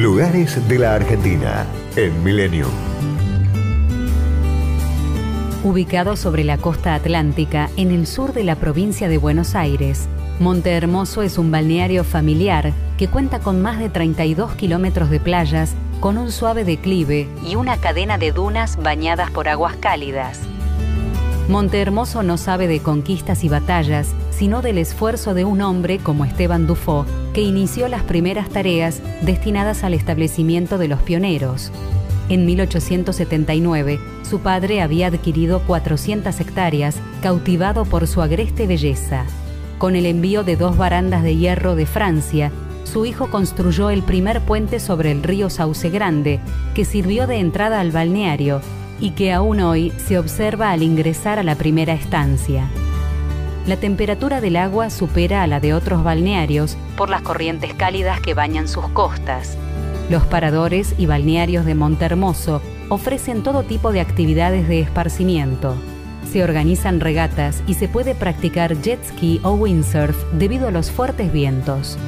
Lugares de la Argentina en Milenio. Ubicado sobre la costa atlántica, en el sur de la provincia de Buenos Aires, Monte Hermoso es un balneario familiar que cuenta con más de 32 kilómetros de playas, con un suave declive y una cadena de dunas bañadas por aguas cálidas. Monte Hermoso no sabe de conquistas y batallas, sino del esfuerzo de un hombre como Esteban Dufo, que inició las primeras tareas destinadas al establecimiento de los pioneros. En 1879, su padre había adquirido 400 hectáreas, cautivado por su agreste belleza. Con el envío de dos barandas de hierro de Francia, su hijo construyó el primer puente sobre el río Sauce Grande, que sirvió de entrada al balneario y que aún hoy se observa al ingresar a la primera estancia. La temperatura del agua supera a la de otros balnearios por las corrientes cálidas que bañan sus costas. Los paradores y balnearios de Montermoso ofrecen todo tipo de actividades de esparcimiento. Se organizan regatas y se puede practicar jet ski o windsurf debido a los fuertes vientos.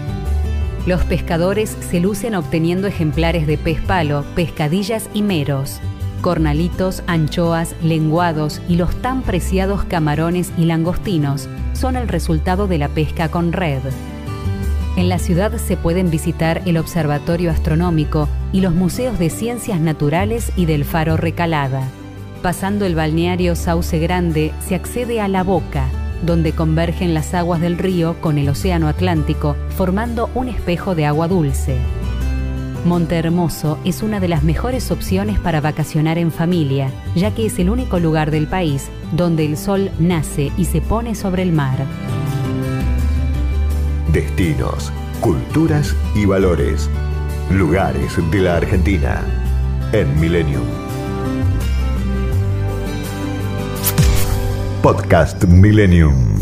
Los pescadores se lucen obteniendo ejemplares de pez palo, pescadillas y meros cornalitos, anchoas, lenguados y los tan preciados camarones y langostinos son el resultado de la pesca con red. En la ciudad se pueden visitar el Observatorio Astronómico y los museos de ciencias naturales y del Faro Recalada. Pasando el balneario Sauce Grande se accede a La Boca, donde convergen las aguas del río con el Océano Atlántico, formando un espejo de agua dulce. Monte Hermoso es una de las mejores opciones para vacacionar en familia, ya que es el único lugar del país donde el sol nace y se pone sobre el mar. Destinos, culturas y valores. Lugares de la Argentina en Millennium. Podcast Millennium.